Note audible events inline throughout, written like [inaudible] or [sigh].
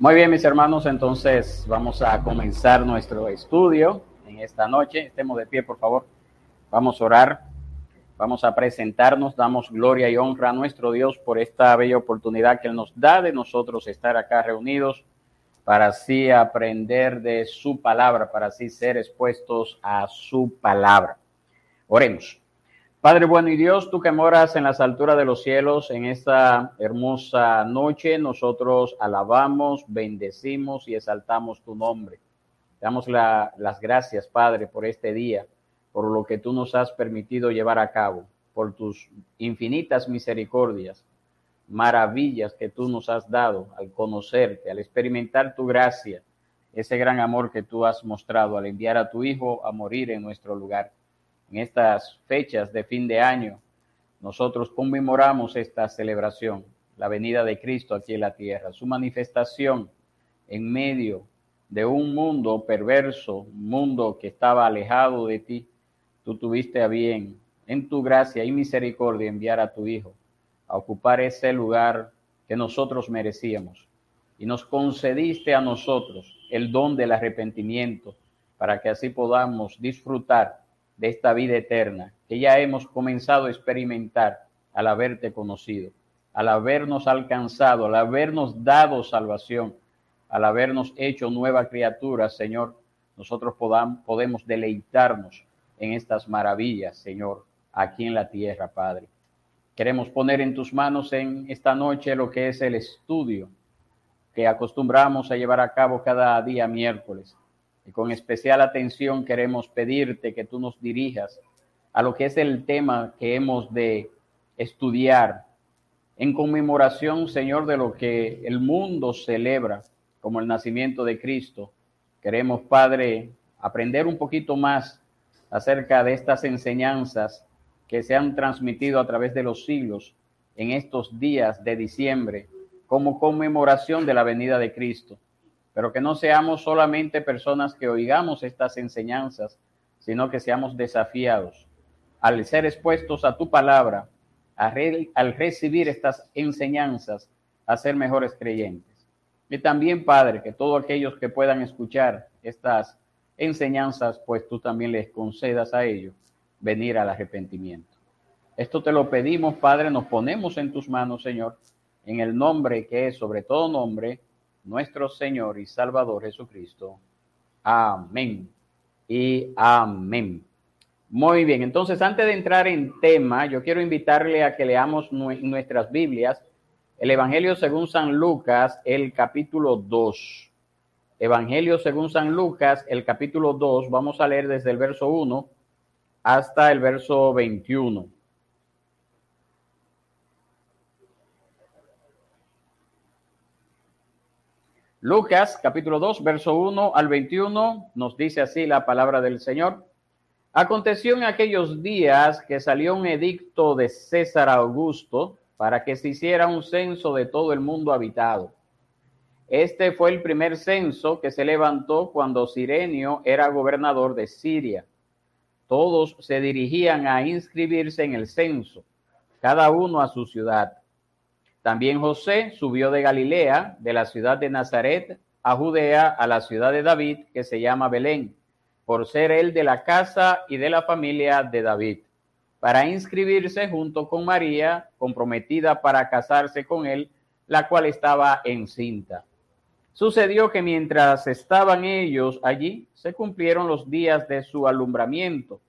Muy bien, mis hermanos, entonces vamos a comenzar nuestro estudio en esta noche. Estemos de pie, por favor. Vamos a orar. Vamos a presentarnos. Damos gloria y honra a nuestro Dios por esta bella oportunidad que Él nos da de nosotros estar acá reunidos para así aprender de su palabra, para así ser expuestos a su palabra. Oremos. Padre bueno y Dios, tú que moras en las alturas de los cielos, en esta hermosa noche, nosotros alabamos, bendecimos y exaltamos tu nombre. Damos la, las gracias, Padre, por este día, por lo que tú nos has permitido llevar a cabo, por tus infinitas misericordias, maravillas que tú nos has dado al conocerte, al experimentar tu gracia, ese gran amor que tú has mostrado al enviar a tu Hijo a morir en nuestro lugar en estas fechas de fin de año, nosotros conmemoramos esta celebración, la venida de Cristo aquí en la tierra, su manifestación en medio de un mundo perverso, un mundo que estaba alejado de ti. Tú tuviste a bien, en tu gracia y misericordia, enviar a tu Hijo a ocupar ese lugar que nosotros merecíamos. Y nos concediste a nosotros el don del arrepentimiento para que así podamos disfrutar de esta vida eterna que ya hemos comenzado a experimentar al haberte conocido, al habernos alcanzado, al habernos dado salvación, al habernos hecho nueva criatura, Señor, nosotros podamos, podemos deleitarnos en estas maravillas, Señor, aquí en la tierra, Padre. Queremos poner en tus manos en esta noche lo que es el estudio que acostumbramos a llevar a cabo cada día miércoles. Con especial atención queremos pedirte que tú nos dirijas a lo que es el tema que hemos de estudiar en conmemoración, Señor, de lo que el mundo celebra como el nacimiento de Cristo. Queremos, Padre, aprender un poquito más acerca de estas enseñanzas que se han transmitido a través de los siglos en estos días de diciembre como conmemoración de la venida de Cristo pero que no seamos solamente personas que oigamos estas enseñanzas, sino que seamos desafiados al ser expuestos a tu palabra, al recibir estas enseñanzas, a ser mejores creyentes. Y también, Padre, que todos aquellos que puedan escuchar estas enseñanzas, pues tú también les concedas a ellos venir al arrepentimiento. Esto te lo pedimos, Padre, nos ponemos en tus manos, Señor, en el nombre que es sobre todo nombre, nuestro Señor y Salvador Jesucristo. Amén y amén. Muy bien, entonces antes de entrar en tema, yo quiero invitarle a que leamos nuestras Biblias, el Evangelio según San Lucas, el capítulo 2. Evangelio según San Lucas, el capítulo 2, vamos a leer desde el verso 1 hasta el verso 21. Lucas capítulo 2, verso 1 al 21 nos dice así la palabra del Señor. Aconteció en aquellos días que salió un edicto de César Augusto para que se hiciera un censo de todo el mundo habitado. Este fue el primer censo que se levantó cuando Sirenio era gobernador de Siria. Todos se dirigían a inscribirse en el censo, cada uno a su ciudad. También José subió de Galilea, de la ciudad de Nazaret, a Judea, a la ciudad de David, que se llama Belén, por ser él de la casa y de la familia de David, para inscribirse junto con María, comprometida para casarse con él, la cual estaba encinta. Sucedió que mientras estaban ellos allí, se cumplieron los días de su alumbramiento,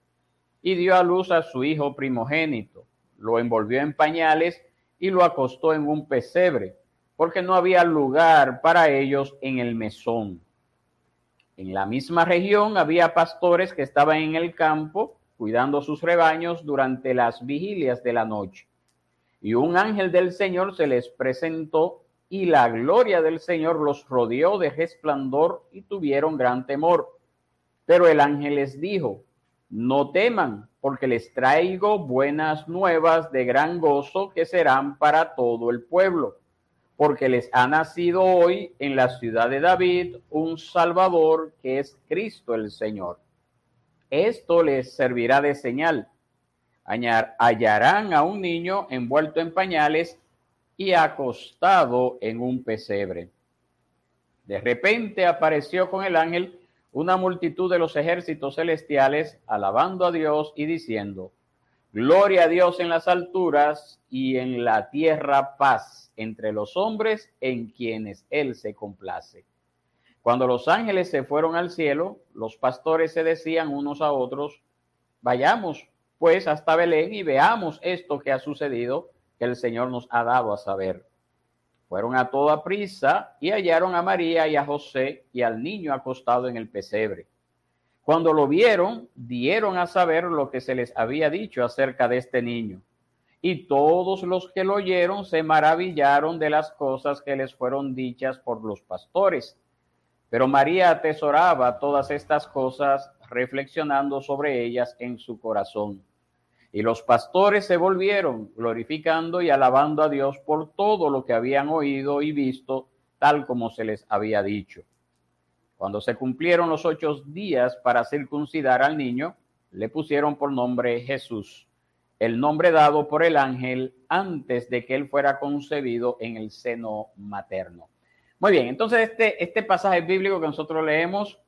y dio a luz a su hijo primogénito. Lo envolvió en pañales y lo acostó en un pesebre, porque no había lugar para ellos en el mesón. En la misma región había pastores que estaban en el campo cuidando sus rebaños durante las vigilias de la noche. Y un ángel del Señor se les presentó y la gloria del Señor los rodeó de resplandor y tuvieron gran temor. Pero el ángel les dijo, no teman, porque les traigo buenas nuevas de gran gozo que serán para todo el pueblo, porque les ha nacido hoy en la ciudad de David un Salvador que es Cristo el Señor. Esto les servirá de señal. Hallarán a un niño envuelto en pañales y acostado en un pesebre. De repente apareció con el ángel una multitud de los ejércitos celestiales alabando a Dios y diciendo, Gloria a Dios en las alturas y en la tierra paz entre los hombres en quienes Él se complace. Cuando los ángeles se fueron al cielo, los pastores se decían unos a otros, vayamos pues hasta Belén y veamos esto que ha sucedido, que el Señor nos ha dado a saber. Fueron a toda prisa y hallaron a María y a José y al niño acostado en el pesebre. Cuando lo vieron, dieron a saber lo que se les había dicho acerca de este niño. Y todos los que lo oyeron se maravillaron de las cosas que les fueron dichas por los pastores. Pero María atesoraba todas estas cosas, reflexionando sobre ellas en su corazón. Y los pastores se volvieron, glorificando y alabando a Dios por todo lo que habían oído y visto, tal como se les había dicho. Cuando se cumplieron los ocho días para circuncidar al niño, le pusieron por nombre Jesús, el nombre dado por el ángel antes de que él fuera concebido en el seno materno. Muy bien, entonces este, este pasaje bíblico que nosotros leemos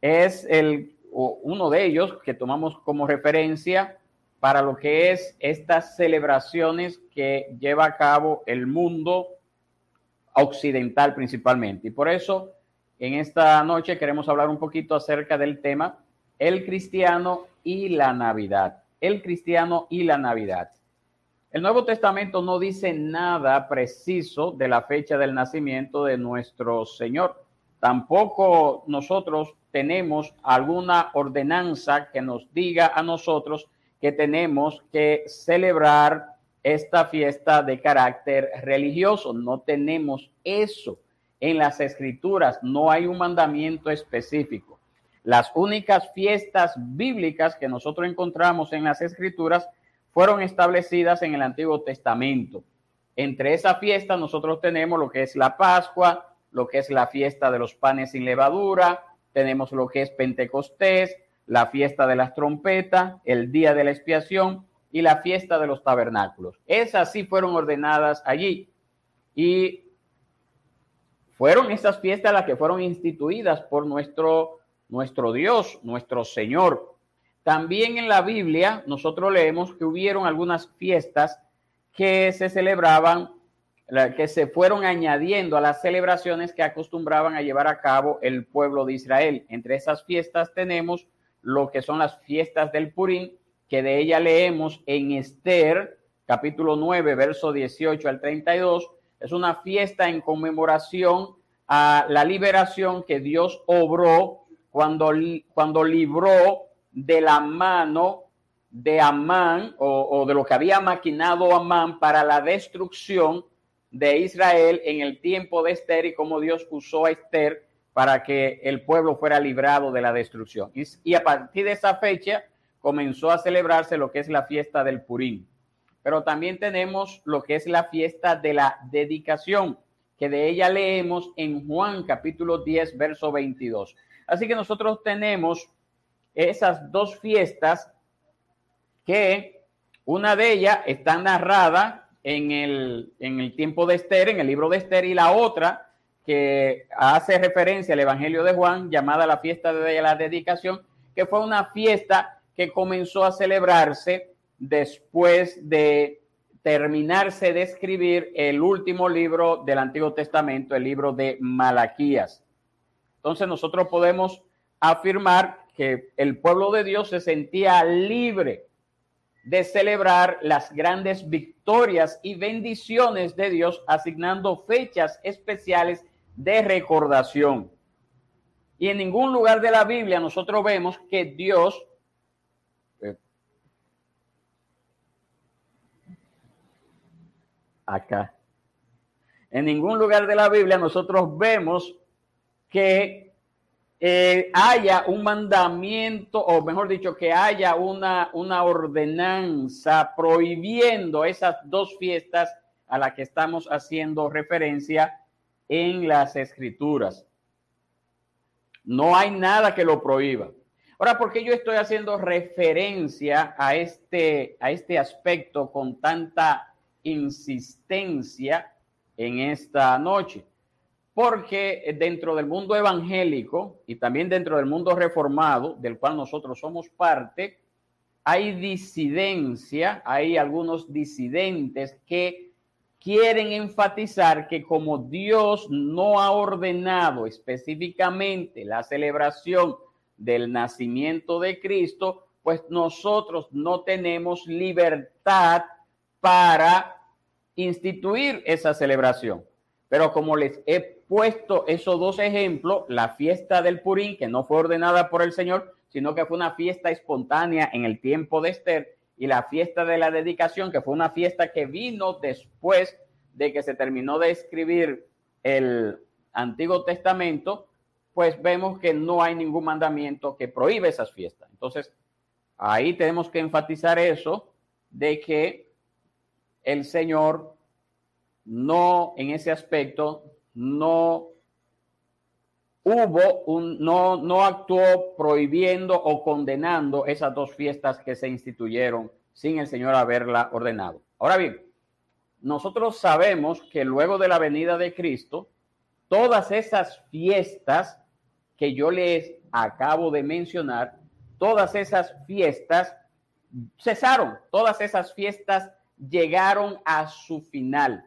es el, uno de ellos que tomamos como referencia para lo que es estas celebraciones que lleva a cabo el mundo occidental principalmente. Y por eso en esta noche queremos hablar un poquito acerca del tema el cristiano y la Navidad. El cristiano y la Navidad. El Nuevo Testamento no dice nada preciso de la fecha del nacimiento de nuestro Señor. Tampoco nosotros tenemos alguna ordenanza que nos diga a nosotros que tenemos que celebrar esta fiesta de carácter religioso. No tenemos eso en las escrituras, no hay un mandamiento específico. Las únicas fiestas bíblicas que nosotros encontramos en las escrituras fueron establecidas en el Antiguo Testamento. Entre esas fiestas nosotros tenemos lo que es la Pascua, lo que es la fiesta de los panes sin levadura, tenemos lo que es Pentecostés, la fiesta de las trompetas, el día de la expiación y la fiesta de los tabernáculos. Esas sí fueron ordenadas allí. Y fueron esas fiestas las que fueron instituidas por nuestro, nuestro Dios, nuestro Señor. También en la Biblia nosotros leemos que hubieron algunas fiestas que se celebraban, que se fueron añadiendo a las celebraciones que acostumbraban a llevar a cabo el pueblo de Israel. Entre esas fiestas tenemos lo que son las fiestas del Purín, que de ella leemos en Esther, capítulo 9, verso 18 al 32. Es una fiesta en conmemoración a la liberación que Dios obró cuando, cuando libró de la mano de Amán o, o de lo que había maquinado Amán para la destrucción de Israel en el tiempo de Esther y como Dios usó a Esther para que el pueblo fuera librado de la destrucción. Y, a partir de esa fecha comenzó a celebrarse lo que es la fiesta del Purín. Pero también tenemos lo que es la fiesta de la dedicación, que de ella leemos en Juan capítulo 10, verso 22. Así que nosotros tenemos esas dos fiestas que una de ellas está narrada en el, en el tiempo de Esther, en el libro de Esther, y la otra que hace referencia al Evangelio de Juan, llamada la fiesta de la dedicación, que fue una fiesta que comenzó a celebrarse después de terminarse de escribir el último libro del Antiguo Testamento, el libro de Malaquías. Entonces nosotros podemos afirmar que el pueblo de Dios se sentía libre de celebrar las grandes victorias y bendiciones de Dios, asignando fechas especiales de recordación. Y en ningún lugar de la Biblia nosotros vemos que Dios eh, acá. En ningún lugar de la Biblia nosotros vemos que eh, haya un mandamiento, o mejor dicho, que haya una, una ordenanza prohibiendo esas dos fiestas a las que estamos haciendo referencia en las escrituras. No hay nada que lo prohíba. Ahora, ¿por qué yo estoy haciendo referencia a este, a este aspecto con tanta insistencia en esta noche? porque dentro del mundo evangélico y también dentro del mundo reformado, del cual nosotros somos parte, hay disidencia, hay algunos disidentes que quieren enfatizar que como Dios no ha ordenado específicamente la celebración del nacimiento de Cristo, pues nosotros no tenemos libertad para instituir esa celebración. Pero como les he puesto esos dos ejemplos, la fiesta del Purín, que no fue ordenada por el Señor, sino que fue una fiesta espontánea en el tiempo de Esther, y la fiesta de la dedicación, que fue una fiesta que vino después de que se terminó de escribir el Antiguo Testamento, pues vemos que no hay ningún mandamiento que prohíbe esas fiestas. Entonces, ahí tenemos que enfatizar eso de que el Señor no, en ese aspecto, no hubo un, no, no actuó prohibiendo o condenando esas dos fiestas que se instituyeron sin el Señor haberla ordenado. Ahora bien, nosotros sabemos que luego de la venida de Cristo, todas esas fiestas que yo les acabo de mencionar, todas esas fiestas cesaron, todas esas fiestas llegaron a su final,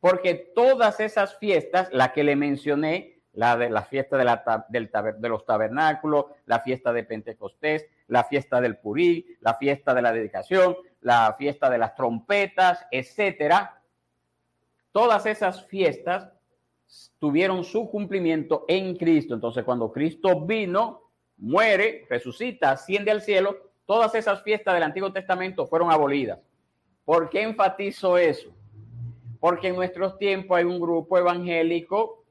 porque todas esas fiestas, la que le mencioné, la de la fiesta de, la, del, de los tabernáculos, la fiesta de Pentecostés, la fiesta del Purí, la fiesta de la dedicación, la fiesta de las trompetas, etcétera. Todas esas fiestas tuvieron su cumplimiento en Cristo. Entonces, cuando Cristo vino, muere, resucita, asciende al cielo, todas esas fiestas del Antiguo Testamento fueron abolidas. ¿Por qué enfatizo eso? Porque en nuestros tiempos hay un grupo evangélico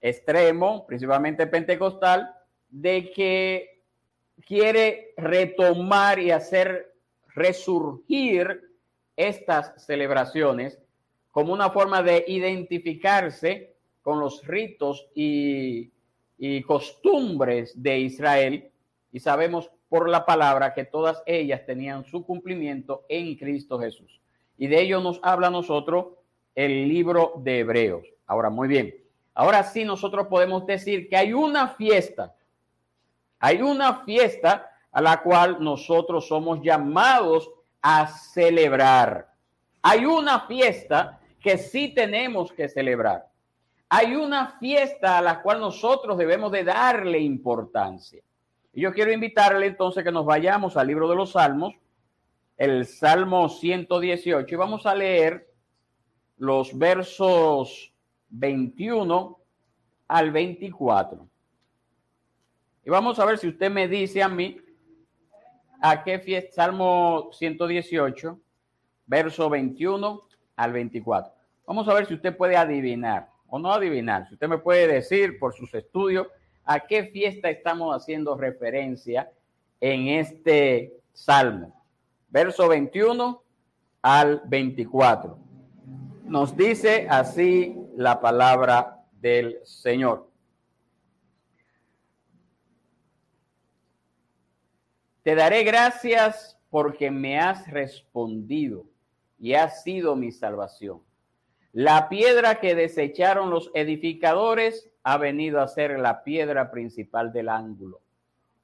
extremo, principalmente pentecostal, de que quiere retomar y hacer resurgir estas celebraciones como una forma de identificarse con los ritos y, costumbres de Israel. Y sabemos por la palabra que todas ellas tenían su cumplimiento en Cristo Jesús. Y de ello nos habla nosotros el libro de Hebreos. Ahora, muy bien. Ahora sí nosotros podemos decir que hay una fiesta, hay una fiesta a la cual nosotros somos llamados a celebrar. Hay una fiesta que sí tenemos que celebrar. Hay una fiesta a la cual nosotros debemos de darle importancia. Y yo quiero invitarle entonces que nos vayamos al libro de los Salmos, el Salmo 118, y vamos a leer los versos 21 al 24. Y vamos a ver si usted me dice a mí a qué fiesta, Salmo 118, verso 21 al 24. Vamos a ver si usted puede adivinar o no adivinar. Si usted me puede decir por sus estudios a qué fiesta estamos haciendo referencia en este salmo. Verso 21 al 24. Nos dice así la palabra del Señor. Te daré gracias porque me has respondido y has sido mi salvación. La piedra que desecharon los edificadores ha venido a ser la piedra principal del ángulo.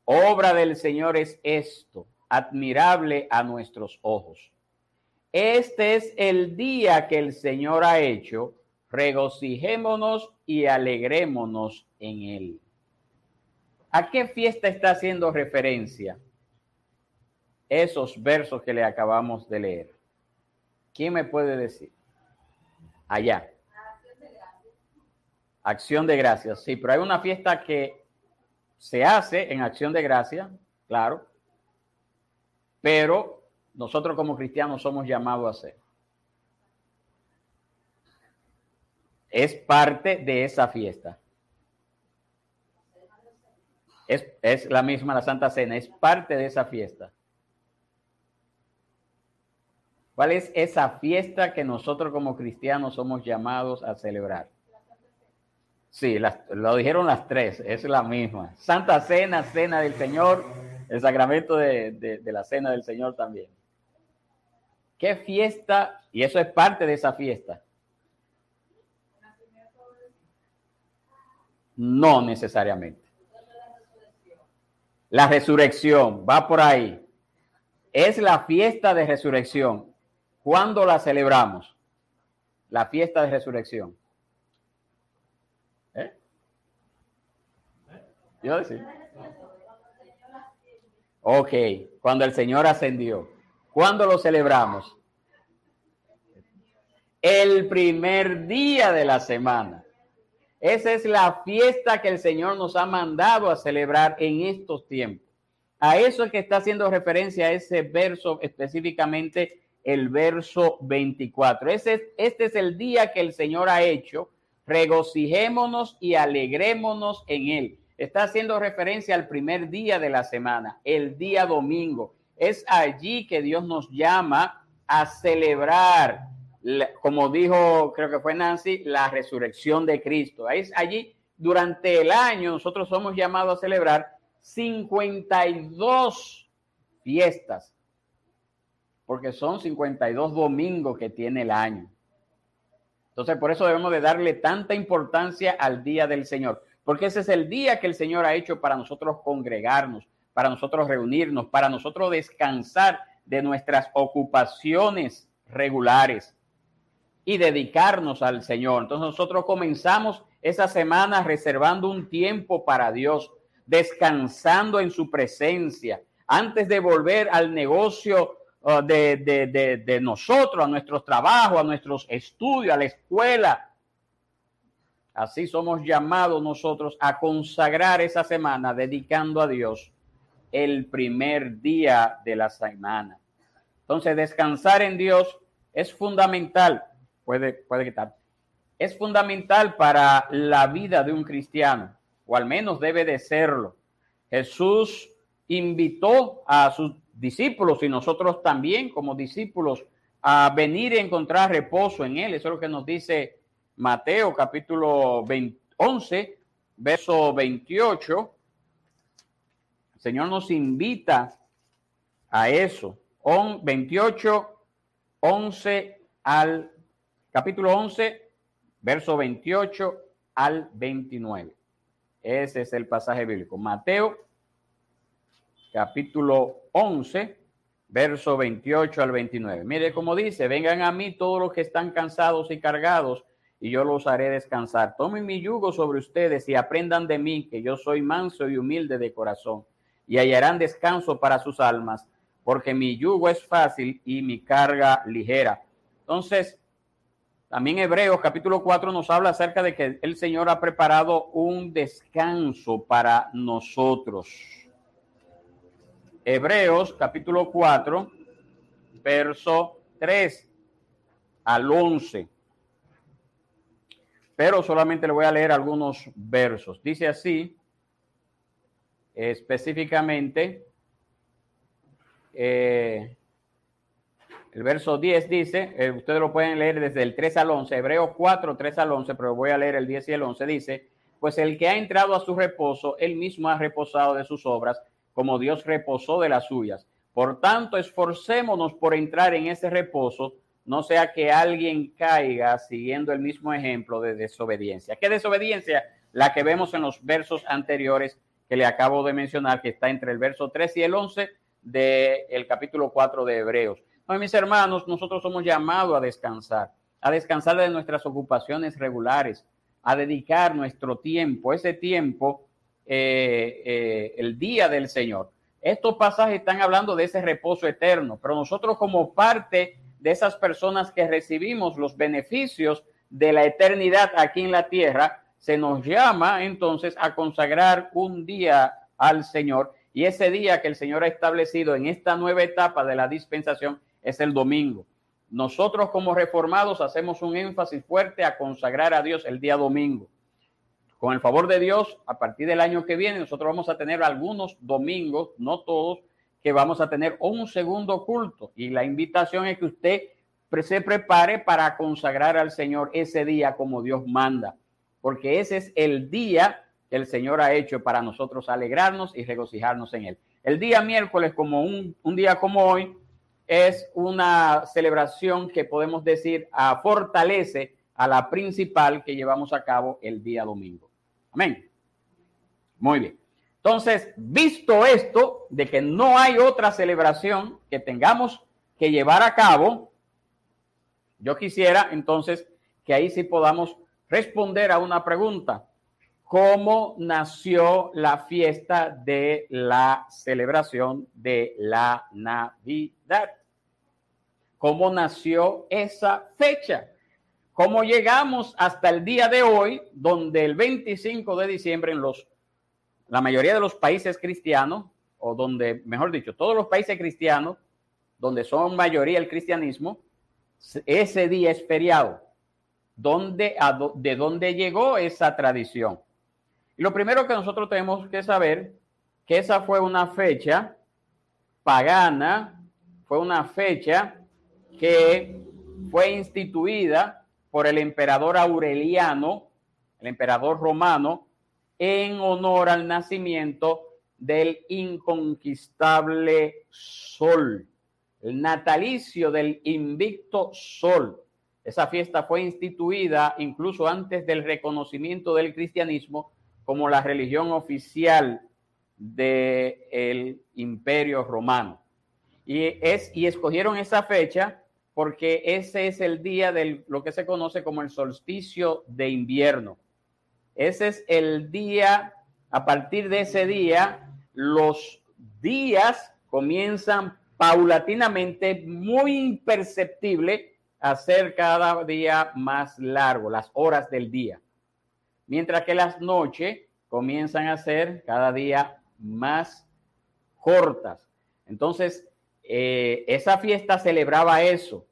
Obra del Señor es esto, admirable a nuestros ojos. Este es el día que el Señor ha hecho, regocijémonos y alegrémonos en él. ¿A qué fiesta está haciendo referencia esos versos que le acabamos de leer? ¿Quién me puede decir? Allá. Acción de gracias. Sí, pero hay una fiesta que se hace en acción de gracias, claro, pero nosotros como cristianos somos llamados a hacer. Es parte de esa fiesta. Es, es, la misma la Santa Cena, es parte de esa fiesta. ¿Cuál es esa fiesta que nosotros como cristianos somos llamados a celebrar? Sí, lo dijeron las tres, es la misma. Santa Cena, Cena del Señor, el sacramento de, de la Cena del Señor también. ¿Qué fiesta? Y eso es parte de esa fiesta. No necesariamente. La resurrección va por ahí. Es la fiesta de resurrección. ¿Cuándo la celebramos? La fiesta de resurrección. ¿Eh? Yo. Ok, cuando el Señor ascendió. ¿Cuándo lo celebramos? El primer día de la semana. Esa es la fiesta que el Señor nos ha mandado a celebrar en estos tiempos. A eso es que está haciendo referencia a ese verso, específicamente el verso 24. Ese, este es el día que el Señor ha hecho. Regocijémonos y alegrémonos en él. Está haciendo referencia al primer día de la semana, el día domingo. Es allí que Dios nos llama a celebrar como dijo, creo que fue Nancy, la resurrección de Cristo. Allí, durante el año, nosotros somos llamados a celebrar 52 fiestas, porque son 52 domingos que tiene el año. Entonces, por eso debemos de darle tanta importancia al día del Señor, porque ese es el día que el Señor ha hecho para nosotros congregarnos, para nosotros reunirnos, para nosotros descansar de nuestras ocupaciones regulares y dedicarnos al Señor. Entonces nosotros comenzamos esa semana reservando un tiempo para Dios, descansando en su presencia, antes de volver al negocio uh, de, de, nosotros, a nuestros trabajos, a nuestros estudios, a la escuela. Así somos llamados nosotros a consagrar esa semana dedicando a Dios el primer día de la semana. Entonces, descansar en Dios es fundamental puede, puede quitar. Es fundamental para la vida de un cristiano, o al menos debe de serlo. Jesús invitó a sus discípulos y nosotros también como discípulos a venir y encontrar reposo en Él. Eso es lo que nos dice Mateo capítulo 11, verso 28. El Señor nos invita a eso. 28, 11 al capítulo 11, verso 28 al 29. Ese es el pasaje bíblico. Mateo, capítulo 11, verso 28 al 29. Mire cómo dice, vengan a mí todos los que están cansados y cargados, y yo los haré descansar. Tomen mi yugo sobre ustedes y aprendan de mí, que yo soy manso y humilde de corazón, y hallarán descanso para sus almas, porque mi yugo es fácil y mi carga ligera. Entonces, también Hebreos capítulo 4 nos habla acerca de que el Señor ha preparado un descanso para nosotros. Hebreos capítulo 4, verso 3 al 11. Pero solamente le voy a leer algunos versos. Dice así, específicamente, eh, el verso 10 dice, eh, ustedes lo pueden leer desde el 3 al 11, Hebreos 4, 3 al 11, pero voy a leer el 10 y el 11, dice, pues el que ha entrado a su reposo, él mismo ha reposado de sus obras, como Dios reposó de las suyas. Por tanto, esforcémonos por entrar en ese reposo, no sea que alguien caiga siguiendo el mismo ejemplo de desobediencia. ¿Qué desobediencia? La que vemos en los versos anteriores que le acabo de mencionar, que está entre el verso 3 y el 11 del capítulo 4 de Hebreos mis hermanos, nosotros somos llamados a descansar, a descansar de nuestras ocupaciones regulares, a dedicar nuestro tiempo, ese tiempo, eh, eh, el día del Señor. Estos pasajes están hablando de ese reposo eterno, pero nosotros como parte de esas personas que recibimos los beneficios de la eternidad aquí en la tierra, se nos llama entonces a consagrar un día al Señor y ese día que el Señor ha establecido en esta nueva etapa de la dispensación es el domingo. Nosotros como reformados hacemos un énfasis fuerte a consagrar a Dios el día domingo. Con el favor de Dios, a partir del año que viene, nosotros vamos a tener algunos domingos, no todos, que vamos a tener un segundo culto. Y la invitación es que usted se prepare para consagrar al Señor ese día como Dios manda, porque ese es el día que el Señor ha hecho para nosotros alegrarnos y regocijarnos en él. El día miércoles, como un, un día como hoy, es una celebración que podemos decir a, fortalece a la principal que llevamos a cabo el día domingo. Amén. Muy bien. Entonces, visto esto, de que no hay otra celebración que tengamos que llevar a cabo, yo quisiera entonces que ahí sí podamos responder a una pregunta. ¿Cómo nació la fiesta de la celebración de la Navidad? ¿Cómo nació esa fecha? ¿Cómo llegamos hasta el día de hoy, donde el 25 de diciembre en los la mayoría de los países cristianos, o donde, mejor dicho, todos los países cristianos, donde son mayoría el cristianismo, ese día es feriado. ¿Dónde, ¿De dónde llegó esa tradición? Lo primero que nosotros tenemos que saber, que esa fue una fecha pagana, fue una fecha que fue instituida por el emperador Aureliano, el emperador romano, en honor al nacimiento del inconquistable sol, el natalicio del invicto sol. Esa fiesta fue instituida incluso antes del reconocimiento del cristianismo como la religión oficial del imperio romano. Y, es, y escogieron esa fecha porque ese es el día de lo que se conoce como el solsticio de invierno. Ese es el día, a partir de ese día, los días comienzan paulatinamente, muy imperceptible, a ser cada día más largo, las horas del día. Mientras que las noches comienzan a ser cada día más cortas. Entonces, eh, esa fiesta celebraba eso,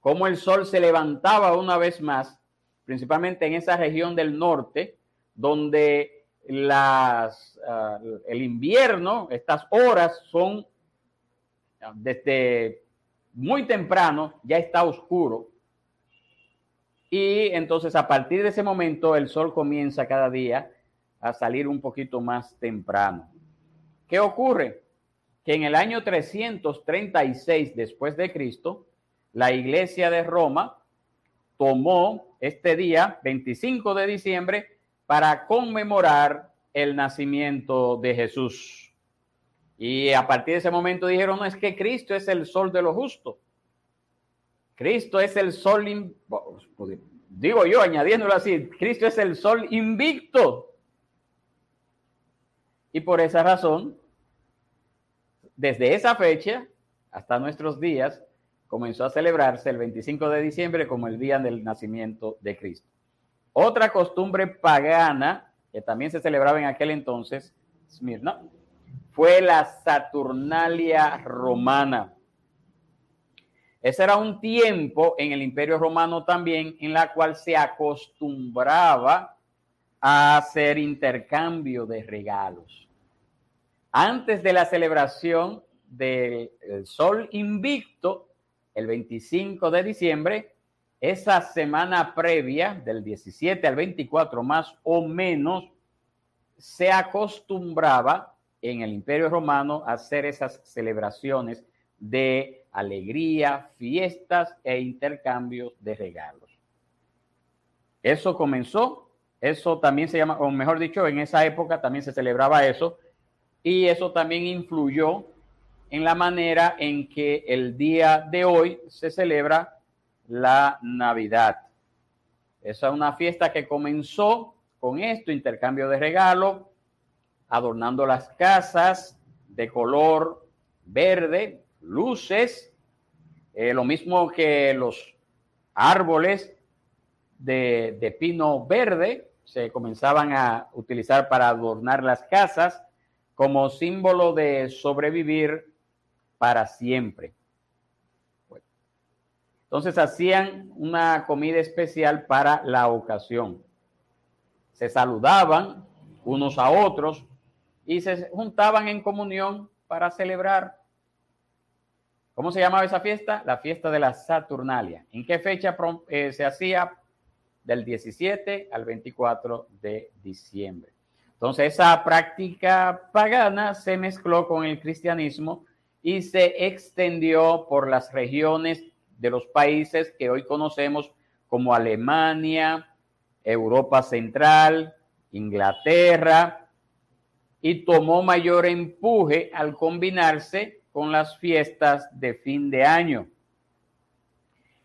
como el sol se levantaba una vez más principalmente en esa región del norte, donde ah, el invierno, estas horas son ah, desde muy temprano, ya está oscuro. Y entonces a partir de ese momento el sol comienza cada día a salir un poquito más temprano. ¿Qué ocurre? Que en el año 336 después de Cristo, la iglesia de Roma tomó este día, 25 de diciembre, para conmemorar el nacimiento de Jesús. Y a partir de ese momento dijeron, no, es que Cristo es el sol de lo justo. Cristo es el sol, digo yo, añadiéndolo así, Cristo es el sol invicto. Y por esa razón, desde esa fecha hasta nuestros días, comenzó a celebrarse el 25 de diciembre como el día del nacimiento de Cristo. Otra costumbre pagana que también se celebraba en aquel entonces, Smirna, fue la Saturnalia romana. Ese era un tiempo en el Imperio Romano también en la cual se acostumbraba a hacer intercambio de regalos. Antes de la celebración del Sol Invicto, el 25 de diciembre, esa semana previa, del 17 al 24 más o menos, se acostumbraba en el Imperio Romano a hacer esas celebraciones de alegría, fiestas e intercambios de regalos. Eso comenzó, eso también se llama, o mejor dicho, en esa época también se celebraba eso, y eso también influyó en la manera en que el día de hoy se celebra la Navidad. Esa es una fiesta que comenzó con esto, intercambio de regalos, adornando las casas de color verde, luces, eh, lo mismo que los árboles de, de pino verde se comenzaban a utilizar para adornar las casas como símbolo de sobrevivir para siempre. entonces hacían una comida especial para la ocasión. Se saludaban unos a otros y se juntaban en comunión para celebrar. ¿Cómo se llamaba esa fiesta? La fiesta de la Saturnalia. ¿En qué fecha eh, se hacía? Del 17 al 24 de diciembre. Entonces esa práctica pagana se mezcló con el cristianismo y se extendió por las regiones de los países que hoy conocemos como Alemania, Europa Central, Inglaterra, y tomó mayor empuje al combinarse con las fiestas de fin de año.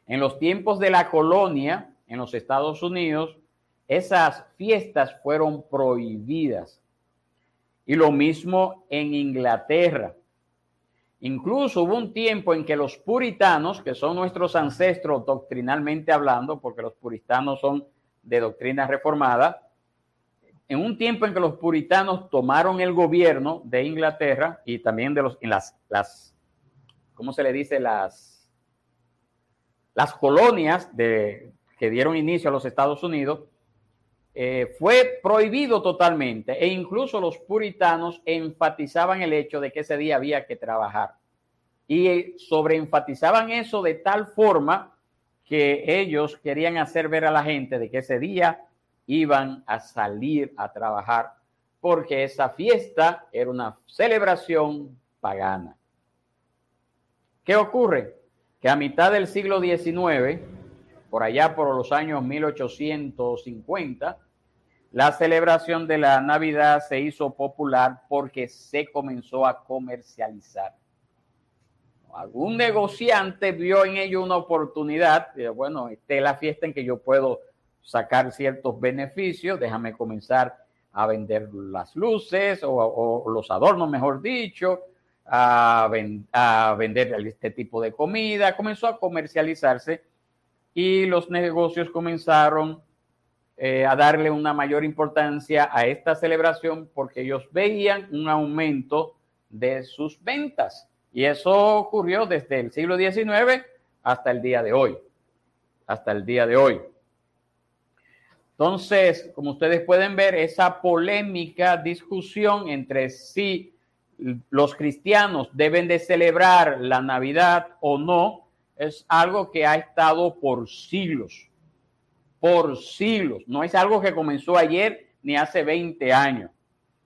En los tiempos de la colonia, en los Estados Unidos, esas fiestas fueron prohibidas. Y lo mismo en Inglaterra. Incluso hubo un tiempo en que los puritanos, que son nuestros ancestros doctrinalmente hablando, porque los puritanos son de doctrina reformada, en un tiempo en que los puritanos tomaron el gobierno de Inglaterra y también de los, en las, las ¿cómo se le dice? Las, las colonias de, que dieron inicio a los Estados Unidos, eh, fue prohibido totalmente e incluso los puritanos enfatizaban el hecho de que ese día había que trabajar y sobreenfatizaban eso de tal forma que ellos querían hacer ver a la gente de que ese día iban a salir a trabajar porque esa fiesta era una celebración pagana. ¿Qué ocurre? Que a mitad del siglo XIX, por allá por los años 1850, la celebración de la Navidad se hizo popular porque se comenzó a comercializar. Algún negociante vio en ello una oportunidad, bueno, esta es la fiesta en que yo puedo sacar ciertos beneficios, déjame comenzar a vender las luces o, los adornos, mejor dicho, a, vender este tipo de comida, comenzó a comercializarse y los negocios comenzaron eh, a darle una mayor importancia a esta celebración porque ellos veían un aumento de sus ventas. Y eso ocurrió desde el siglo XIX hasta el día de hoy. Hasta el día de hoy. Entonces, como ustedes pueden ver, esa polémica discusión entre si los cristianos deben de celebrar la Navidad o no, es algo que ha estado por siglos por siglos. No es algo que comenzó ayer ni hace 20 años.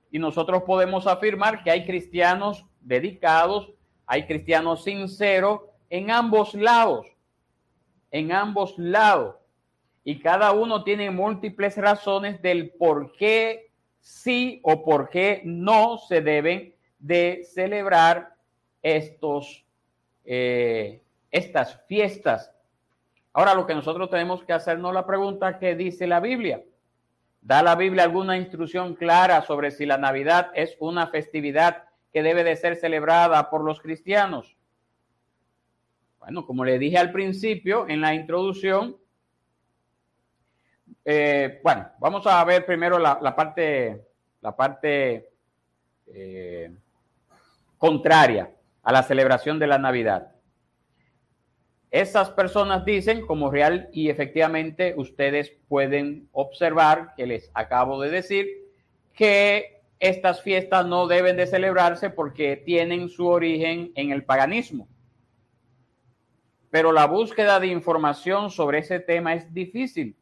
Y nosotros podemos afirmar que hay cristianos dedicados, hay cristianos sinceros en ambos lados, en ambos lados. Y cada uno tiene múltiples razones del por qué sí o por qué no se deben de celebrar estos, eh, estas fiestas Ahora lo que nosotros tenemos que hacernos la pregunta, ¿qué dice la Biblia? ¿Da la Biblia alguna instrucción clara sobre si la Navidad es una festividad que debe de ser celebrada por los cristianos? Bueno, como le dije al principio en la introducción, eh, bueno, vamos a ver primero la, parte, la parte eh, contraria a la celebración de la Navidad. Esas personas dicen, como real y efectivamente ustedes pueden observar que les acabo de decir, que estas fiestas no deben de celebrarse porque tienen su origen en el paganismo. Pero la búsqueda de información sobre ese tema es difícil.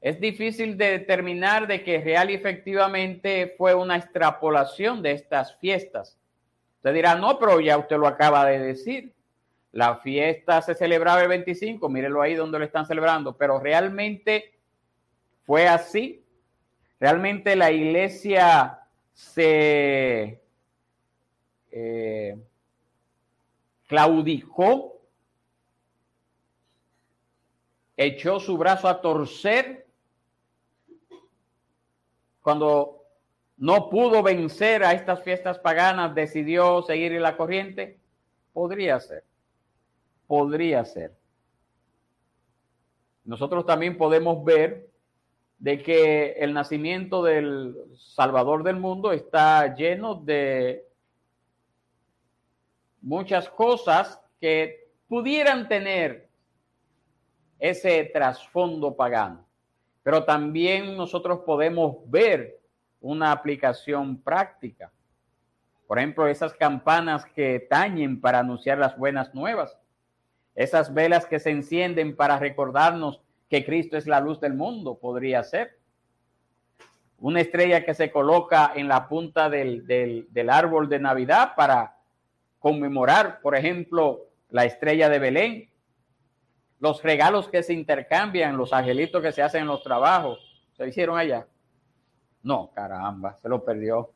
Es difícil de determinar de que real y efectivamente fue una extrapolación de estas fiestas. Usted dirá, no, pero ya usted lo acaba de decir. La fiesta se celebraba el 25, mírenlo ahí donde lo están celebrando, pero realmente fue así. Realmente la iglesia se eh, claudicó, echó su brazo a torcer cuando no pudo vencer a estas fiestas paganas, decidió seguir la corriente. Podría ser podría ser. Nosotros también podemos ver de que el nacimiento del Salvador del mundo está lleno de muchas cosas que pudieran tener ese trasfondo pagano. Pero también nosotros podemos ver una aplicación práctica. Por ejemplo, esas campanas que tañen para anunciar las buenas nuevas esas velas que se encienden para recordarnos que Cristo es la luz del mundo, podría ser. Una estrella que se coloca en la punta del, del árbol de Navidad para conmemorar, por ejemplo, la estrella de Belén. Los regalos que se intercambian, los angelitos que se hacen en los trabajos, se hicieron allá. No, caramba, se lo perdió.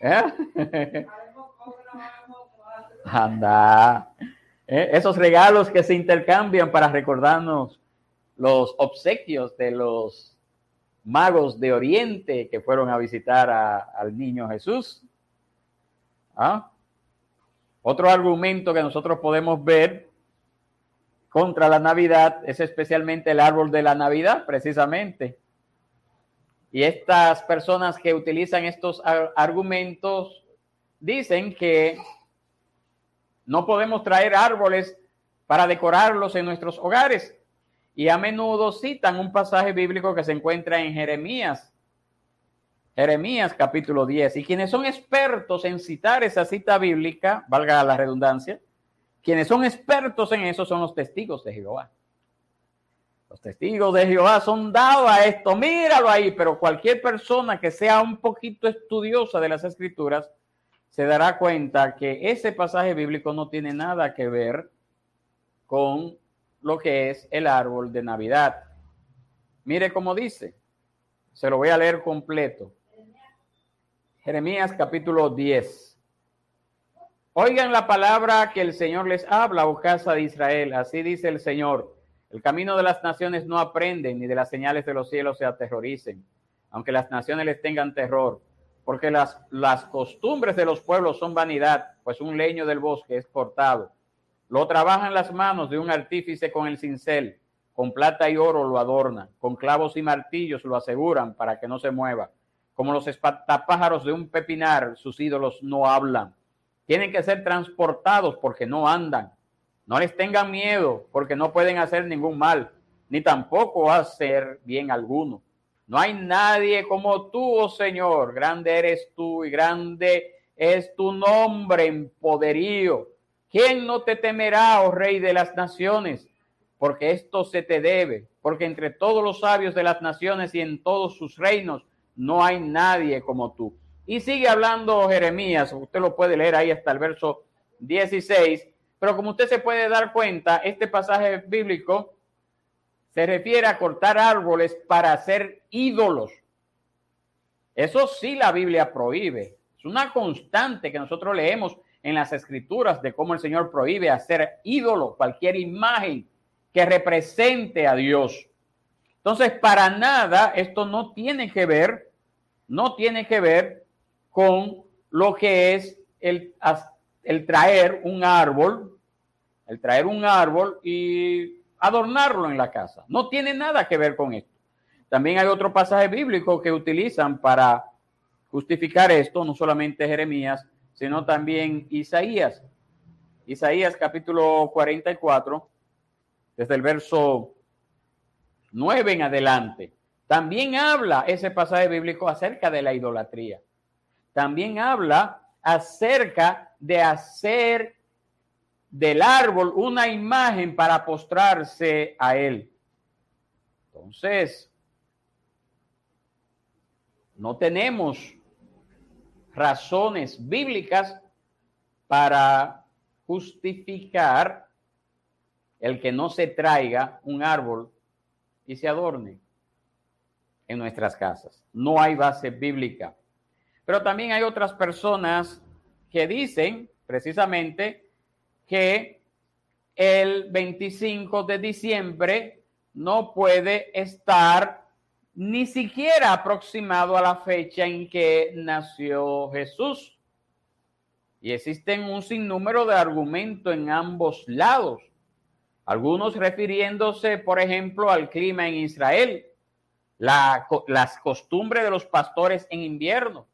¿Eh? [laughs] Anda. ¿Eh? Esos regalos que se intercambian para recordarnos los obsequios de los magos de Oriente que fueron a visitar al niño Jesús. ¿Ah? Otro argumento que nosotros podemos ver contra la Navidad es especialmente el árbol de la Navidad, precisamente. Y estas personas que utilizan estos argumentos dicen que no podemos traer árboles para decorarlos en nuestros hogares. Y a menudo citan un pasaje bíblico que se encuentra en Jeremías. Jeremías capítulo 10. Y quienes son expertos en citar esa cita bíblica, valga la redundancia, quienes son expertos en eso son los testigos de Jehová. Los testigos de Jehová son dados a esto, míralo ahí, pero cualquier persona que sea un poquito estudiosa de las escrituras se dará cuenta que ese pasaje bíblico no tiene nada que ver con lo que es el árbol de Navidad. Mire cómo dice, se lo voy a leer completo. Jeremías capítulo 10. Oigan la palabra que el Señor les habla, oh casa de Israel. Así dice el Señor el camino de las naciones no aprenden, ni de las señales de los cielos se aterroricen, aunque las naciones les tengan terror, porque las, las costumbres de los pueblos son vanidad, pues un leño del bosque es cortado. Lo trabajan las manos de un artífice con el cincel, con plata y oro lo adornan, con clavos y martillos lo aseguran para que no se mueva. Como los espantapájaros de un pepinar, sus ídolos no hablan. Tienen que ser transportados porque no andan no les tengan miedo porque no pueden hacer ningún mal, ni tampoco hacer bien alguno. No hay nadie como tú, oh Señor. Grande eres tú y grande es tu nombre en poderío. ¿Quién no te temerá, oh Rey de las naciones? Porque esto se te debe, porque entre todos los sabios de las naciones y en todos sus reinos no hay nadie como tú. Y sigue hablando Jeremías, usted lo puede leer ahí hasta el verso 16, pero como usted se puede dar cuenta, este pasaje bíblico se refiere a cortar árboles para hacer ídolos. Eso sí la Biblia prohíbe. Es una constante que nosotros leemos en las escrituras de cómo el Señor prohíbe hacer ídolo, cualquier imagen que represente a Dios. Entonces, para nada, esto no tiene que ver, no tiene que ver con lo que es el, el traer un árbol, el traer un árbol y adornarlo en la casa. No tiene nada que ver con esto. También hay otro pasaje bíblico que utilizan para justificar esto, no solamente Jeremías, sino también Isaías. Isaías capítulo 44, desde el verso 9 en adelante. También habla ese pasaje bíblico acerca de la idolatría. También habla acerca de hacer del árbol una imagen para postrarse a él. Entonces, no tenemos razones bíblicas para justificar el que no se traiga un árbol y se adorne en nuestras casas. No hay base bíblica. Pero también hay otras personas que dicen precisamente que el 25 de diciembre no puede estar ni siquiera aproximado a la fecha en que nació Jesús. Y existen un sinnúmero de argumentos en ambos lados. Algunos refiriéndose, por ejemplo, al clima en Israel, las costumbres de los pastores en invierno,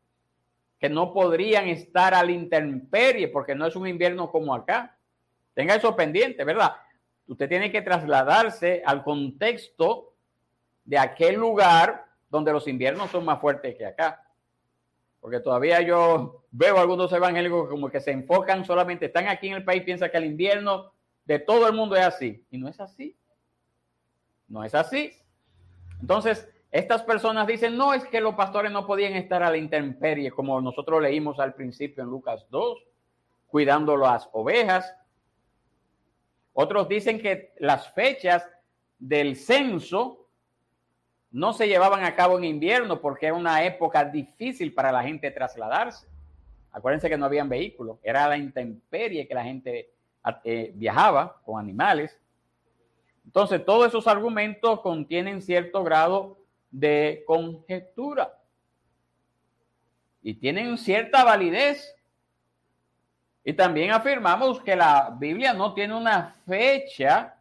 que no podrían estar a la intemperie porque no es un invierno como acá. Tenga eso pendiente, ¿verdad? Usted tiene que trasladarse al contexto de aquel lugar donde los inviernos son más fuertes que acá. Porque todavía yo veo algunos evangélicos como que se enfocan solamente, están aquí en el país, piensan que el invierno de todo el mundo es así. Y no es así. No es así. Entonces, estas personas dicen, no es que los pastores no podían estar a la intemperie, como nosotros leímos al principio en Lucas 2, cuidando las ovejas, otros dicen que las fechas del censo no se llevaban a cabo en invierno porque era una época difícil para la gente trasladarse. Acuérdense que no habían vehículos, era la intemperie que la gente eh, viajaba con animales. Entonces, todos esos argumentos contienen cierto grado de conjetura y tienen cierta validez. Y también afirmamos que la Biblia no tiene una fecha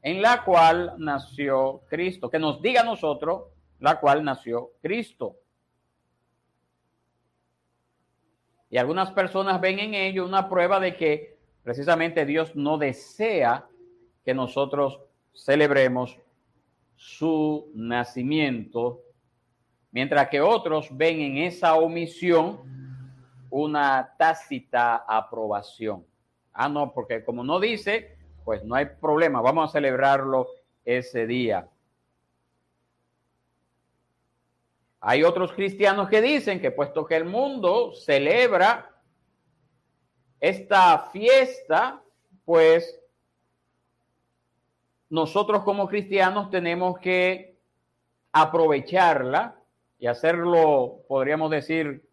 en la cual nació Cristo, que nos diga a nosotros la cual nació Cristo. Y algunas personas ven en ello una prueba de que precisamente Dios no desea que nosotros celebremos su nacimiento, mientras que otros ven en esa omisión una tácita aprobación. Ah, no, porque como no dice, pues no hay problema, vamos a celebrarlo ese día. Hay otros cristianos que dicen que puesto que el mundo celebra esta fiesta, pues nosotros como cristianos tenemos que aprovecharla y hacerlo, podríamos decir,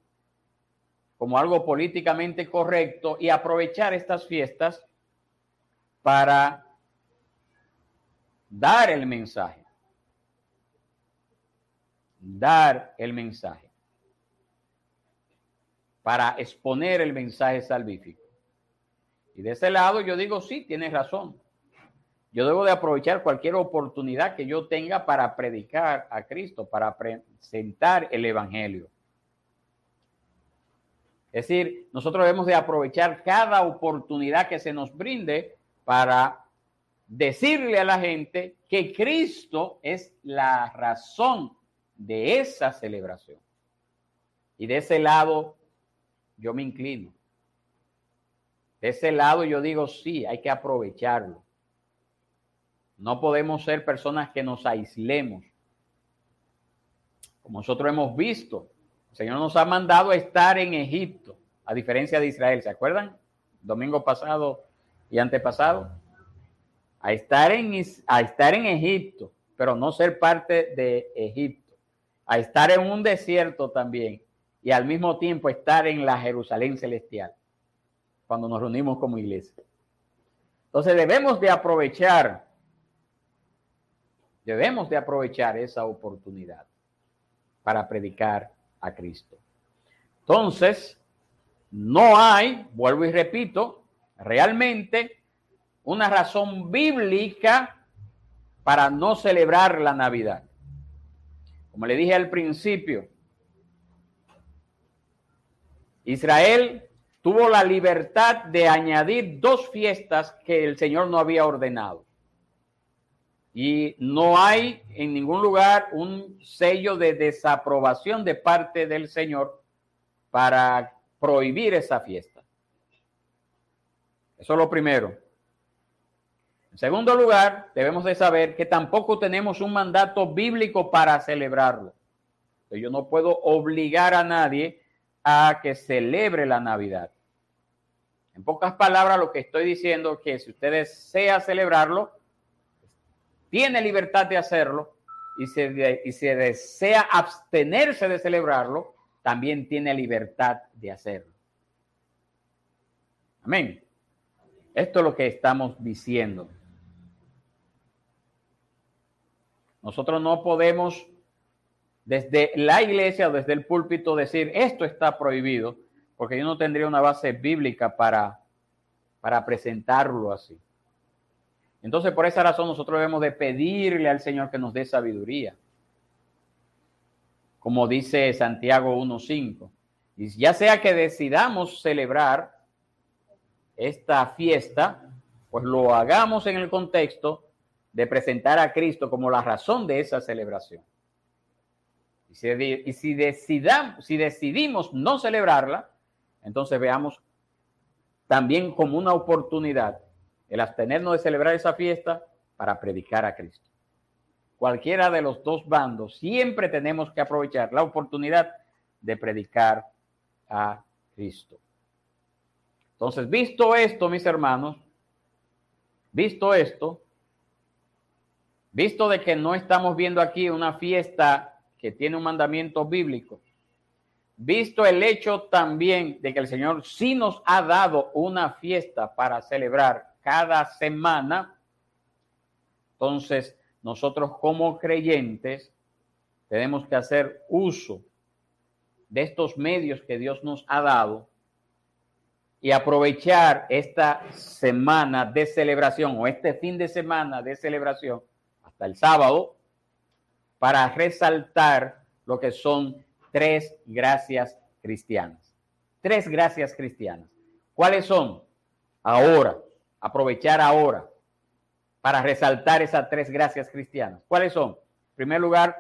como algo políticamente correcto y aprovechar estas fiestas para dar el mensaje. Dar el mensaje. Para exponer el mensaje salvífico. Y de ese lado yo digo, sí, tienes razón. Yo debo de aprovechar cualquier oportunidad que yo tenga para predicar a Cristo, para presentar el Evangelio. Es decir, nosotros debemos de aprovechar cada oportunidad que se nos brinde para decirle a la gente que Cristo es la razón de esa celebración. Y de ese lado yo me inclino. De ese lado yo digo, sí, hay que aprovecharlo. No podemos ser personas que nos aislemos. Como nosotros hemos visto, el Señor nos ha mandado a estar en Egipto, a diferencia de Israel. ¿Se acuerdan? Domingo pasado y antepasado, a estar en, a estar en Egipto, pero no ser parte de Egipto, a estar en un desierto también y al mismo tiempo estar en la Jerusalén celestial, cuando nos reunimos como iglesia. Entonces debemos de aprovechar, debemos de aprovechar esa oportunidad para predicar a Cristo. Entonces, no hay, vuelvo y repito, realmente una razón bíblica para no celebrar la Navidad. Como le dije al principio, Israel tuvo la libertad de añadir dos fiestas que el Señor no había ordenado. Y no hay en ningún lugar un sello de desaprobación de parte del Señor para prohibir esa fiesta. Eso es lo primero. En segundo lugar, debemos de saber que tampoco tenemos un mandato bíblico para celebrarlo. Yo no puedo obligar a nadie a que celebre la Navidad. En pocas palabras, lo que estoy diciendo es que si usted desea celebrarlo, tiene libertad de hacerlo y se desea abstenerse de celebrarlo, también tiene libertad de hacerlo. Amén. Esto es lo que estamos diciendo. Nosotros no podemos desde la iglesia o desde el púlpito decir esto está prohibido, porque yo no tendría una base bíblica para, para presentarlo así. Entonces, por esa razón, nosotros debemos de pedirle al Señor que nos dé sabiduría. Como dice Santiago 1.5. Y ya sea que decidamos celebrar esta fiesta, pues lo hagamos en el contexto de presentar a Cristo como la razón de esa celebración. Y si, decidamos, si decidimos no celebrarla, entonces veamos también como una oportunidad el abstenernos de celebrar esa fiesta para predicar a Cristo. Cualquiera de los dos bandos, siempre tenemos que aprovechar la oportunidad de predicar a Cristo. Entonces, visto esto, mis hermanos, visto esto, Visto de que no estamos viendo aquí una fiesta que tiene un mandamiento bíblico, visto el hecho también de que el Señor sí nos ha dado una fiesta para celebrar cada semana, entonces nosotros como creyentes tenemos que hacer uso de estos medios que Dios nos ha dado y aprovechar esta semana de celebración o este fin de semana de celebración hasta el sábado para resaltar lo que son tres gracias cristianas. Tres gracias cristianas. ¿Cuáles son? Ahora, aprovechar ahora para resaltar esas tres gracias cristianas. ¿Cuáles son? En primer lugar,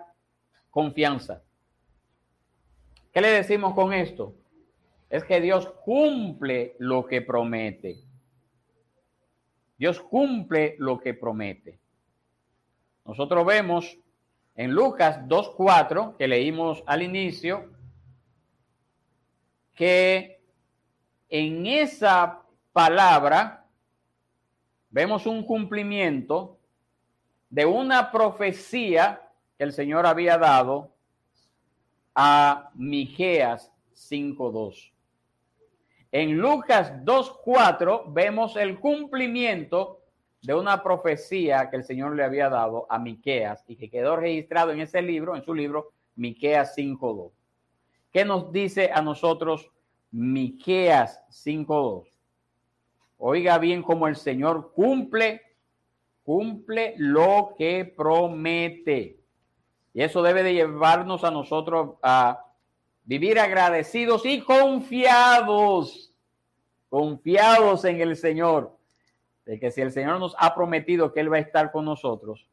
confianza. ¿Qué le decimos con esto? Es que Dios cumple lo que promete. Dios cumple lo que promete. Nosotros vemos en Lucas 2.4, que leímos al inicio, que en esa palabra vemos un cumplimiento de una profecía que el Señor había dado a Miqueas 5:2. En Lucas 2:4 vemos el cumplimiento de una profecía que el Señor le había dado a Miqueas y que quedó registrado en ese libro, en su libro Miqueas 5:2. ¿Qué nos dice a nosotros Miqueas 5:2? Oiga bien cómo el Señor cumple cumple lo que promete. Y eso debe de llevarnos a nosotros a vivir agradecidos y confiados, confiados en el Señor, de que si el Señor nos ha prometido que Él va a estar con nosotros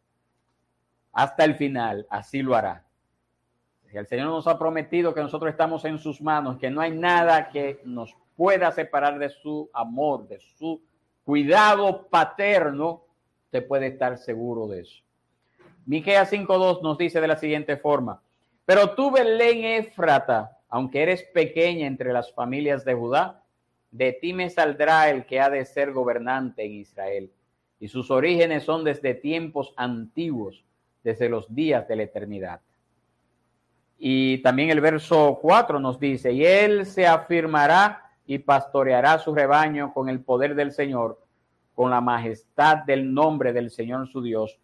hasta el final, así lo hará. Si el Señor nos ha prometido que nosotros estamos en sus manos, que no hay nada que nos pueda separar de su amor, de su cuidado paterno, te puede estar seguro de eso. Miqueas 5.2 nos dice de la siguiente forma, pero tú, Belén Éfrata, aunque eres pequeña entre las familias de Judá, de ti me saldrá el que ha de ser gobernante en Israel. Y sus orígenes son desde tiempos antiguos, desde los días de la eternidad. Y también el verso 4 nos dice, y él se afirmará y pastoreará su rebaño con el poder del Señor, con la majestad del nombre del Señor su Dios,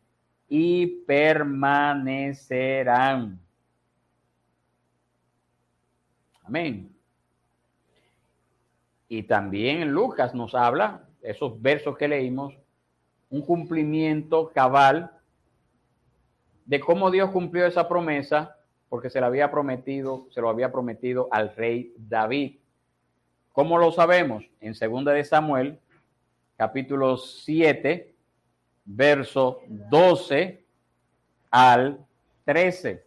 y permanecerán. Amén. Y también Lucas nos habla, esos versos que leímos, un cumplimiento cabal de cómo Dios cumplió esa promesa, porque se lo había prometido, se lo había prometido al rey David. ¿Cómo lo sabemos? En segunda de Samuel, capítulo 7, verso 12 al 13.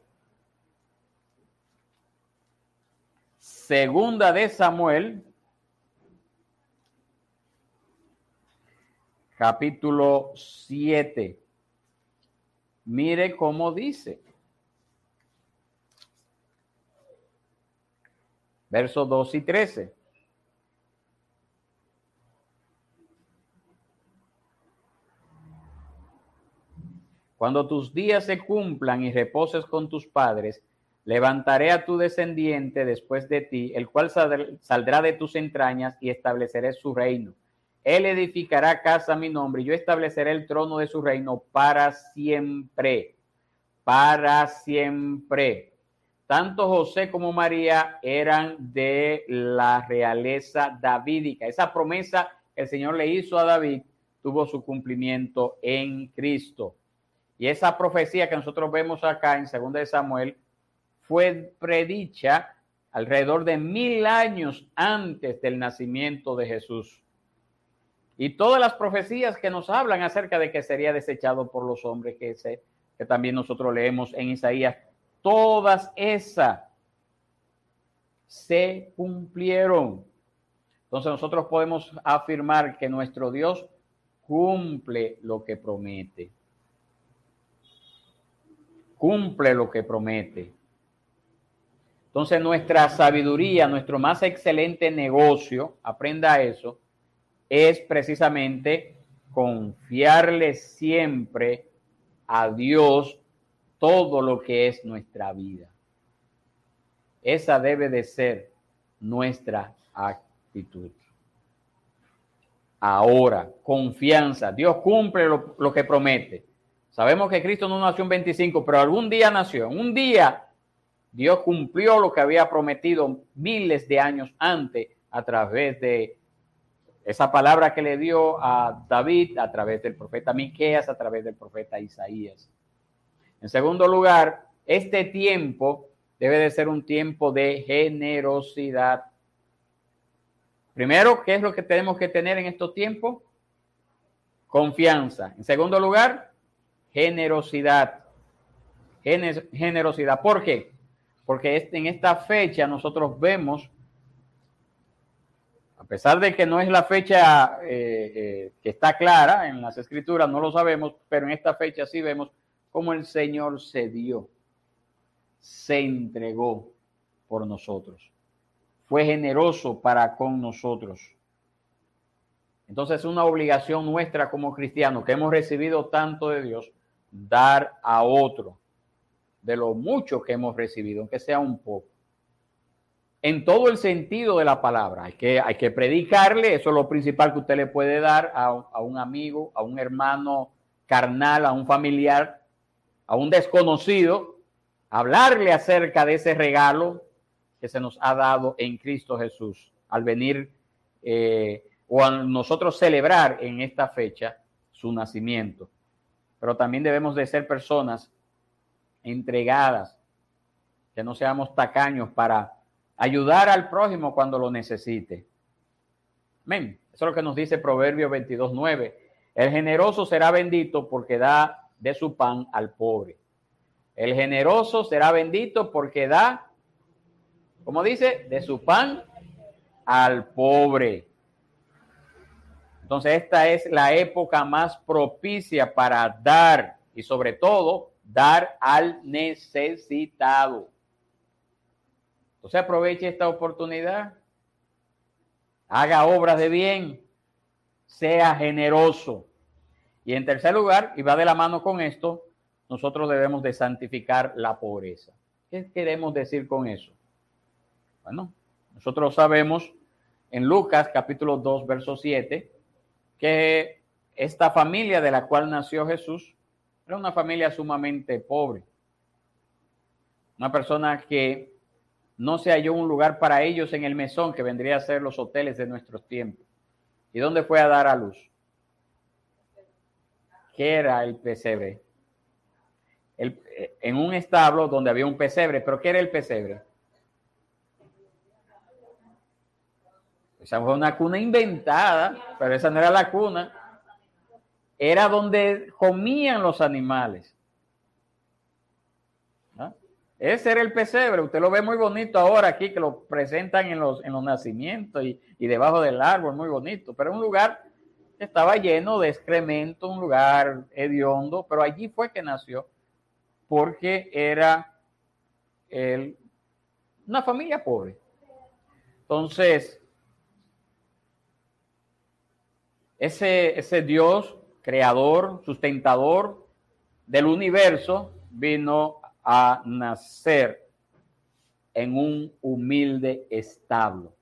Segunda de Samuel, capítulo 7. Mire cómo dice. Versos 2 y 13. Cuando tus días se cumplan y reposes con tus padres, Levantaré a tu descendiente después de ti, el cual saldrá de tus entrañas y estableceré su reino. Él edificará casa a mi nombre y yo estableceré el trono de su reino para siempre. Para siempre. Tanto José como María eran de la realeza davídica. Esa promesa que el Señor le hizo a David tuvo su cumplimiento en Cristo. Y esa profecía que nosotros vemos acá en 2 de Samuel fue predicha alrededor de mil años antes del nacimiento de Jesús. Y todas las profecías que nos hablan acerca de que sería desechado por los hombres, que, se, que también nosotros leemos en Isaías, todas esas se cumplieron. Entonces nosotros podemos afirmar que nuestro Dios cumple lo que promete. Cumple lo que promete. Entonces nuestra sabiduría, nuestro más excelente negocio, aprenda eso, es precisamente confiarle siempre a Dios todo lo que es nuestra vida. Esa debe de ser nuestra actitud. Ahora, confianza. Dios cumple lo, lo, que promete. Sabemos que Cristo no nació en 25, pero algún día nació. Un día Dios cumplió lo que había prometido miles de años antes a través de esa palabra que le dio a David, a través del profeta Miqueas, a través del profeta Isaías. En segundo lugar, este tiempo debe de ser un tiempo de generosidad. Primero, ¿qué es lo que tenemos que tener en estos tiempos? Confianza. En segundo lugar, generosidad. Generosidad. ¿Por qué? Porque en esta fecha nosotros vemos a pesar de que no es la fecha eh, eh, que está clara en las escrituras, no lo sabemos, pero en esta fecha sí vemos cómo el Señor se dio, se entregó por nosotros, fue generoso para con nosotros. Entonces es una obligación nuestra como cristianos que hemos recibido tanto de Dios, dar a otro de lo mucho que hemos recibido, aunque sea un poco en todo el sentido de la palabra. Hay que, hay que predicarle, eso es lo principal que usted le puede dar a, a, un amigo, a un hermano carnal, a un familiar, a un desconocido, hablarle acerca de ese regalo que se nos ha dado en Cristo Jesús al venir eh, o a nosotros celebrar en esta fecha su nacimiento. Pero también debemos de ser personas entregadas, que no seamos tacaños para ayudar al prójimo cuando lo necesite. Amén. Eso es lo que nos dice Proverbio 22, 9. El generoso será bendito porque da de su pan al pobre. El generoso será bendito porque da, como dice, de su pan al pobre. Entonces esta es la época más propicia para dar y sobre todo dar al necesitado. Entonces aproveche esta oportunidad, haga obras de bien, sea generoso. Y en tercer lugar, y va de la mano con esto, nosotros debemos de santificar la pobreza. ¿Qué queremos decir con eso? Bueno, nosotros sabemos en Lucas capítulo 2, verso 7, que esta familia de la cual nació Jesús era una familia sumamente pobre. Una persona que no se halló un lugar para ellos en el mesón, que vendría a ser los hoteles de nuestros tiempos. ¿Y dónde fue a dar a luz? ¿Qué era el pesebre? en un establo donde había un pesebre, pero ¿qué era el pesebre? Esa fue una cuna inventada, pero esa no era la cuna. Era donde comían los animales. Ese era el pesebre. Usted lo ve muy bonito ahora aquí, que lo presentan en los, en los nacimientos y, y debajo del árbol, muy bonito. Pero un lugar que estaba lleno de excremento, un lugar hediondo, pero allí fue que nació, porque era el, una familia pobre. Entonces, ese, ese Dios creador, sustentador del universo, vino a nacer en un humilde establo.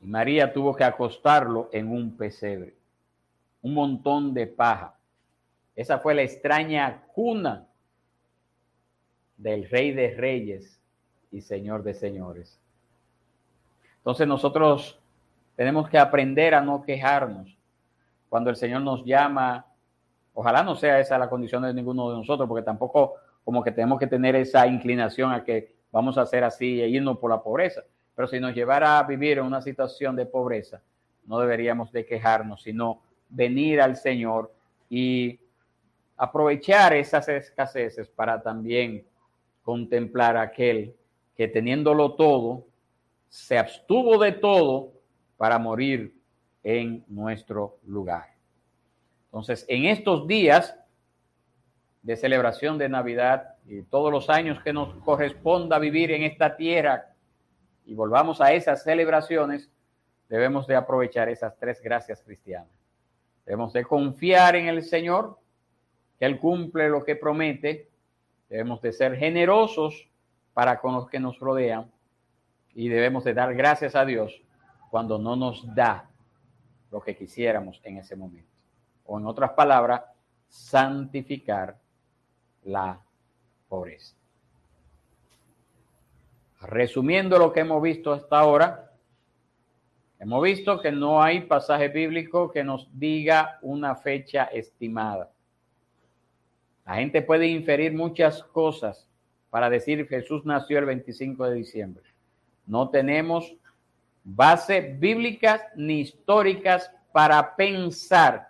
María tuvo que acostarlo en un pesebre, un montón de paja. Esa fue la extraña cuna del Rey de Reyes y Señor de Señores. Entonces nosotros tenemos que aprender a no quejarnos cuando el Señor nos llama Ojalá no sea esa la condición de ninguno de nosotros, porque tampoco como que tenemos que tener esa inclinación a que vamos a hacer así e irnos por la pobreza. Pero si nos llevara a vivir en una situación de pobreza, no deberíamos de quejarnos, sino venir al Señor y aprovechar esas escaseces para también contemplar a aquel que teniéndolo todo, se abstuvo de todo para morir en nuestro lugar. Entonces, en estos días de celebración de Navidad y todos los años que nos corresponda vivir en esta tierra y volvamos a esas celebraciones, debemos de aprovechar esas tres gracias cristianas. Debemos de confiar en el Señor, que Él cumple lo que promete. Debemos de ser generosos para con los que nos rodean y debemos de dar gracias a Dios cuando no nos da lo que quisiéramos en ese momento. O en otras palabras, santificar la pobreza. Resumiendo lo que hemos visto hasta ahora, hemos visto que no hay pasaje bíblico que nos diga una fecha estimada. La gente puede inferir muchas cosas para decir Jesús nació el 25 de diciembre. No tenemos bases bíblicas ni históricas para pensar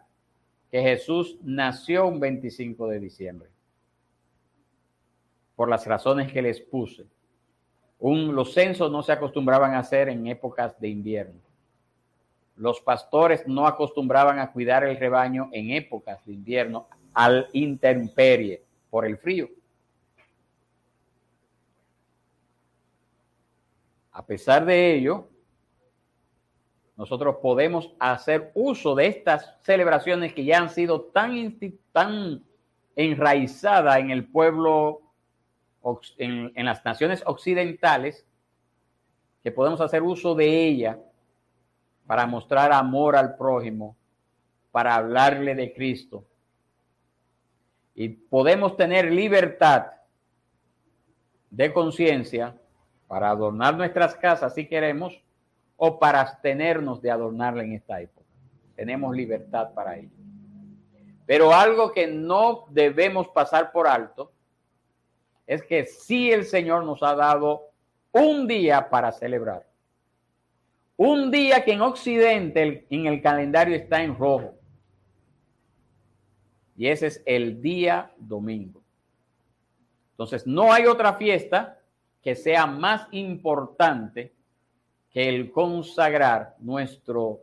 que Jesús nació un 25 de diciembre. Por las razones que les puse. Un, los censos no se acostumbraban a hacer en épocas de invierno. Los pastores no acostumbraban a cuidar el rebaño en épocas de invierno al intemperie por el frío. A pesar de ello, nosotros podemos hacer uso de estas celebraciones que ya han sido tan, tan enraizadas en el pueblo, en, en las naciones occidentales, que podemos hacer uso de ella para mostrar amor al prójimo, para hablarle de Cristo. Y podemos tener libertad de conciencia para adornar nuestras casas si queremos o para abstenernos de adornarla en esta época. Tenemos libertad para ello. Pero algo que no debemos pasar por alto es que sí el Señor nos ha dado un día para celebrar. Un día que en Occidente en el calendario está en rojo. Y ese es el día domingo. Entonces, no hay otra fiesta que sea más importante que el consagrar nuestro,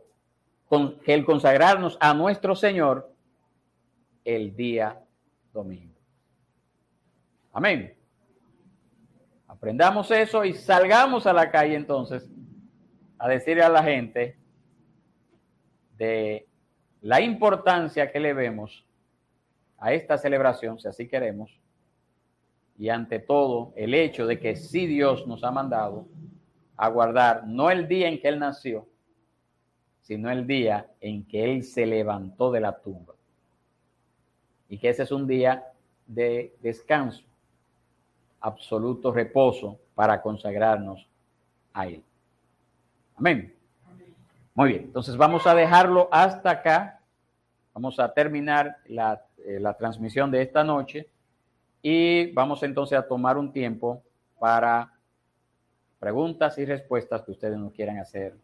que el consagrarnos a nuestro Señor el día domingo. Amén. Aprendamos eso y salgamos a la calle entonces a decirle a la gente de la importancia que le vemos a esta celebración, si así queremos, y ante todo el hecho de que sí Dios nos ha mandado a guardar no el día en que Él nació, sino el día en que Él se levantó de la tumba. Y que ese es un día de descanso, absoluto reposo para consagrarnos a Él. Amén. Muy bien, entonces vamos a dejarlo hasta acá. Vamos a terminar la, eh, la transmisión de esta noche. Y vamos entonces a tomar un tiempo para preguntas y respuestas que ustedes nos quieran hacer